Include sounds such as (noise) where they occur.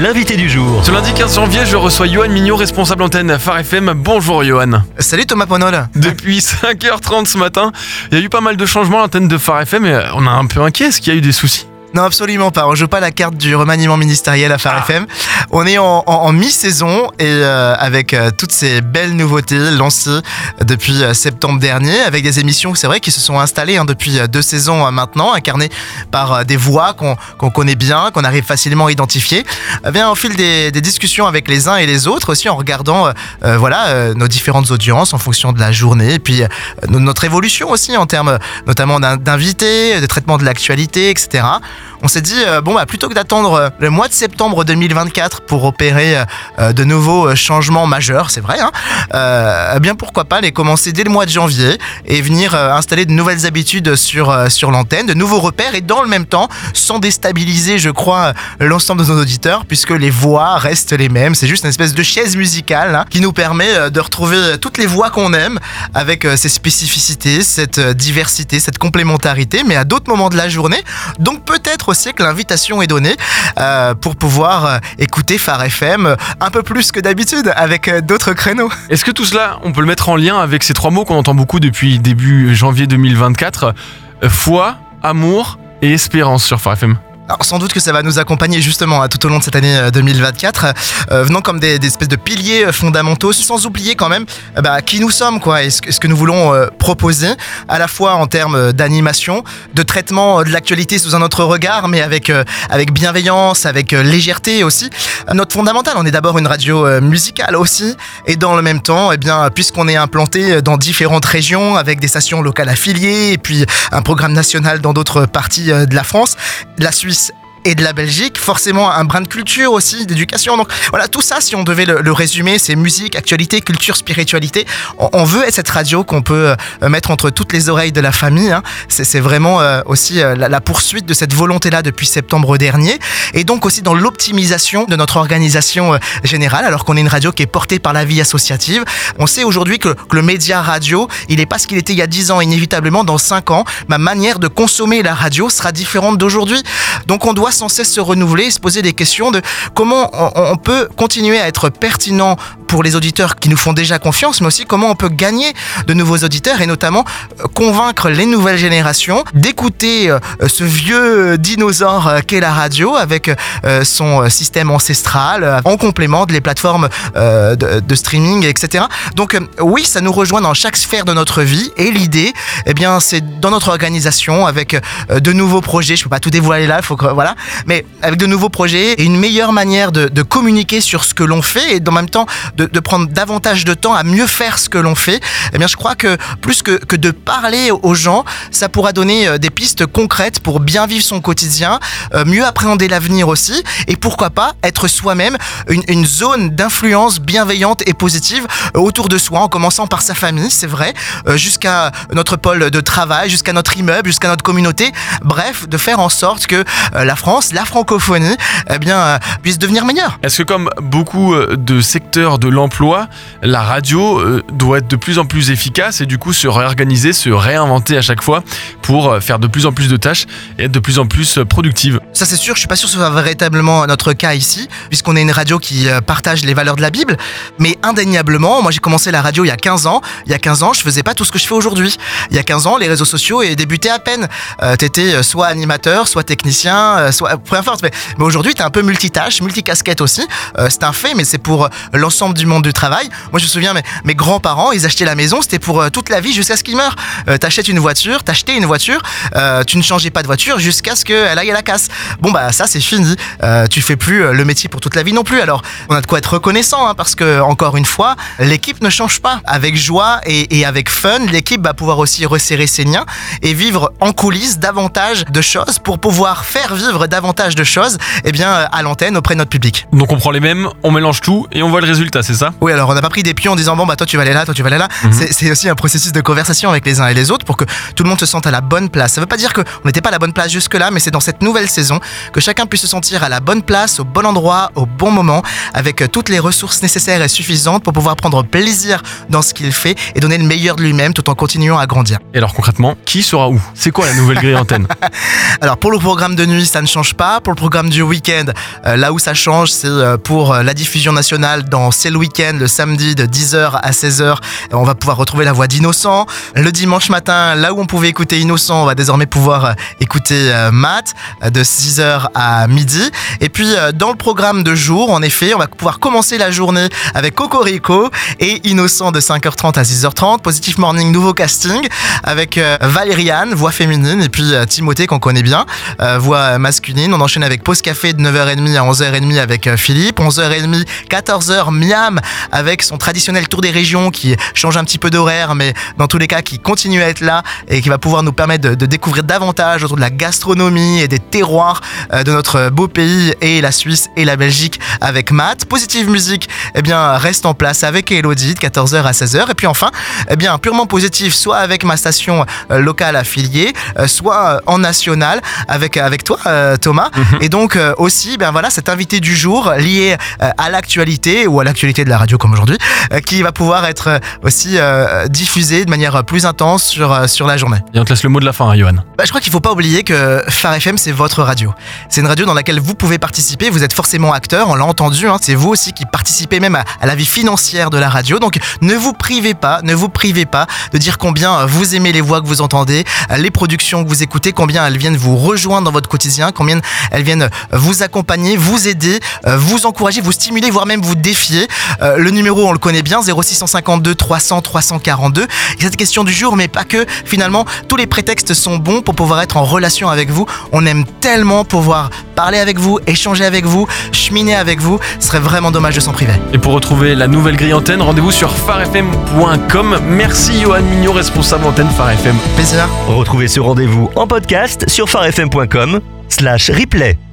l'invité du jour. Ce lundi 15 janvier, je reçois Johan Mignot, responsable antenne Phare FM. Bonjour Johan. Salut Thomas Ponol. Depuis (laughs) 5h30 ce matin, il y a eu pas mal de changements à l'antenne de Phare FM et on est un peu inquiet. Est-ce qu'il y a eu des soucis? Non, absolument pas. On joue pas la carte du remaniement ministériel à Phare FM. On est en, en- en mi-saison et euh, avec euh, toutes ces belles nouveautés lancées depuis euh, septembre dernier, avec des émissions, c'est vrai, qui se sont installées hein, depuis deux saisons maintenant, incarnées par des voix qu'on connaît bien, qu'on arrive facilement à identifier. Eh bien, au fil des, des discussions avec les uns et les autres, aussi en regardant, voilà, nos différentes audiences en fonction de la journée, et puis no- notre évolution aussi en termes notamment d'in- d'invités, de traitement de l'actualité, etc. On s'est dit, euh, bon, bah, plutôt que d'attendre euh, le mois de septembre 2024 pour opérer euh, de nouveaux changements majeurs, c'est vrai, hein, eh bien pourquoi pas les commencer dès le mois de janvier et venir installer de nouvelles habitudes sur, sur l'antenne, de nouveaux repères et dans le même temps, sans déstabiliser, je crois, l'ensemble de nos auditeurs, puisque les voix restent les mêmes. C'est juste une espèce de chaise musicale hein, qui nous permet de retrouver toutes les voix qu'on aime avec ces spécificités, cette diversité, cette complémentarité, mais à d'autres moments de la journée. Donc peut-être aussi que l'invitation est donnée euh, pour pouvoir euh, écouter Phare FM euh, un peu plus que d'habitude avec d'autres créneaux. Est-ce que tout cela, on peut le mettre en lien avec ces trois mots qu'on entend beaucoup depuis début janvier 2024 Euh, Foi, amour et espérance sur Phare FM Alors, sans doute que ça va nous accompagner justement hein, tout au long de cette année euh, 2024, euh, venant comme des, espèces de piliers euh, fondamentaux, sans oublier quand même euh, bah, qui nous sommes quoi, et ce, que- nous voulons euh, proposer, à la fois en termes euh, d'animation, de traitement euh, de l'actualité sous un autre regard, mais avec, euh, avec bienveillance, avec euh, légèreté aussi. Euh, Notre fondamental, on est d'abord une radio euh, musicale aussi, et dans le même temps, eh bien, puisqu'on est implanté euh, dans différentes régions, avec des stations locales affiliées, et puis un programme national dans d'autres parties euh, de la France, la Suisse et de la Belgique, forcément un brin de culture aussi, d'éducation. Donc voilà, tout ça, si on devait le, résumer, c'est musique, actualité, culture, spiritualité. On, veut être cette radio qu'on peut euh, mettre entre toutes les oreilles de la famille. hein. C'est vraiment euh, aussi euh, la, poursuite de cette volonté-là depuis septembre dernier. Et donc aussi dans l'optimisation de notre organisation générale, alors qu'on est une radio qui est portée par la vie associative. On sait aujourd'hui que, que le média radio, il n'est pas ce qu'il était il y a 10 ans. Inévitablement, dans 5 ans, ma manière de consommer la radio sera différente d'aujourd'hui. Donc on doit sans cesse se renouveler et se poser des questions de comment on, on peut continuer à être pertinent pour les auditeurs qui nous font déjà confiance, mais aussi comment on peut gagner de nouveaux auditeurs et notamment euh, convaincre les nouvelles générations d'écouter euh, ce vieux dinosaure euh, qu'est la radio avec euh, son euh, système ancestral euh, en complément de les plateformes euh, de, streaming, etc. Donc euh, oui, ça nous rejoint dans chaque sphère de notre vie et l'idée, eh bien, c'est dans notre organisation avec euh, de nouveaux projets. Je peux pas tout dévoiler là, faut que voilà, mais avec de nouveaux projets et une meilleure manière de, de communiquer sur ce que l'on fait et en même temps de, prendre davantage de temps à mieux faire ce que l'on fait. Eh bien, je crois que plus que, que de parler aux gens, ça pourra donner euh, des pistes concrètes pour bien vivre son quotidien, euh, mieux appréhender l'avenir aussi, et pourquoi pas être soi-même une, une zone d'influence bienveillante et positive euh, autour de soi, en commençant par sa famille, c'est vrai, jusqu'à notre pôle de travail, jusqu'à notre immeuble, jusqu'à notre communauté. Bref, de faire en sorte que la France, la francophonie, eh bien, puisse devenir meilleure. Est-ce que comme beaucoup de secteurs de l'emploi, la radio euh, doit être de plus en plus efficace et du coup se réorganiser, se réinventer à chaque fois pour euh, faire de plus en plus de tâches et être de plus en plus euh, productive Ça c'est sûr, je suis pas sûr que ce soit véritablement notre cas ici, puisqu'on est une radio qui partage les valeurs de la Bible, mais indéniablement, moi j'ai commencé la radio il y a 15 ans, il y a 15 ans je faisais pas tout ce que je fais aujourd'hui. Il y a 15 ans les réseaux sociaux et débutaient à peine. Euh, T'étais soit animateur, soit technicien, soit peu importe, mais, mais aujourd'hui t'es un peu multitâche, multicasquette aussi, c'est un fait, mais c'est pour l'ensemble du monde du travail. Moi je me souviens, mes, grands-parents, ils achetaient la maison, c'était pour euh, toute la vie jusqu'à ce qu'ils meurent. Euh, T'achètes une voiture, t'achetais une voiture, euh, tu ne changeais pas de voiture jusqu'à ce qu'elle aille à la casse. Bon bah ça c'est fini. Tu fais plus le métier pour toute la vie non plus. Alors on a de quoi être reconnaissant hein, parce que encore une fois, l'équipe ne change pas. Avec joie et, avec fun, l'équipe va pouvoir aussi resserrer ses liens et vivre en coulisses davantage de choses pour pouvoir faire vivre davantage de choses, eh bien à l'antenne auprès de notre public. Donc on prend les mêmes, on mélange tout et on voit le résultat. C'est ça Oui, alors on n'a pas pris des pions en disant bon bah toi tu vas aller là, toi tu vas aller là. Mhm. C'est- C'est aussi un processus de conversation avec les uns et les autres pour que tout le monde se sente à la bonne place. Ça veut pas dire qu'on n'était pas à la bonne place jusque-là, mais c'est dans cette nouvelle saison que chacun puisse se sentir à la bonne place, au bon endroit, au bon moment, avec euh, toutes les ressources nécessaires et suffisantes pour pouvoir prendre plaisir dans ce qu'il fait et donner le meilleur de lui-même tout en continuant à grandir. Et alors concrètement, qui sera où? C'est quoi la nouvelle grille antenne? (laughs) Alors pour le programme de nuit, ça ne change pas. Pour le programme du week-end, euh, là où ça change, c'est euh, pour euh, la diffusion nationale dans C'est le week-end, le samedi de 10h à 16h. euh, On va pouvoir retrouver la voix d'Innocent. Le dimanche matin, là où on pouvait écouter Innocent, on va désormais pouvoir euh, écouter euh, Matt euh, de 6h à midi. Et puis dans le programme de jour, en effet, on va pouvoir commencer la journée avec Cocorico et Innocent de 5h30 à 6h30. Positive Morning, nouveau casting avec Valériane, voix féminine, et puis Timothée qu'on connaît bien, voix masculine. On enchaîne avec Pause Café de 9h30 à 11h30 avec Philippe. 11h30, 14h, Avec son traditionnel tour des régions qui change un petit peu d'horaire, mais dans tous les cas qui continue à être là et qui va pouvoir nous permettre de, de découvrir davantage autour de la gastronomie et des terroirs euh, de notre beau pays et la Suisse et la Belgique avec Matt. Positive Musique, eh bien, reste en place avec Elodie de 14h à 16h. Et puis enfin, eh bien, purement positif, soit avec ma station euh, locale affiliée, euh, soit en national avec, avec toi, Thomas. Et donc aussi, ben voilà, cet invité du jour lié à l'actualité ou à l'actualité de la radio comme aujourd'hui, euh, qui va pouvoir être euh, aussi euh, diffusé de manière plus intense sur, sur la journée. Et on te laisse le mot de la fin, hein, Johan. Bah, je crois qu'il faut pas oublier que Phare FM, c'est votre radio. C'est une radio dans laquelle vous pouvez participer. Vous êtes forcément acteur, on l'a entendu. hein. c'est vous aussi qui participez même à, à la vie financière de la radio. Donc ne vous privez pas, ne vous privez pas de dire combien vous aimez les voix que vous entendez, les productions que vous écoutez, combien elles viennent vous rejoindre dans votre quotidien, combien elles viennent vous accompagner, vous aider, vous encourager, vous stimuler, voire même vous défier. Euh, le numéro, on le connaît bien, 0652 300 342. Et cette question du jour, mais pas que. Finalement, tous les prétextes sont bons pour pouvoir être en relation avec vous. On aime tellement pouvoir parler avec vous, échanger avec vous, cheminer avec vous. Ce serait vraiment dommage de s'en priver. Et pour retrouver la nouvelle grille antenne, rendez-vous sur farfm.com. Merci Johan Mignot, responsable antenne Phare FM. Plaisir. Retrouvez ce rendez-vous en podcast sur farfm.com slash replay.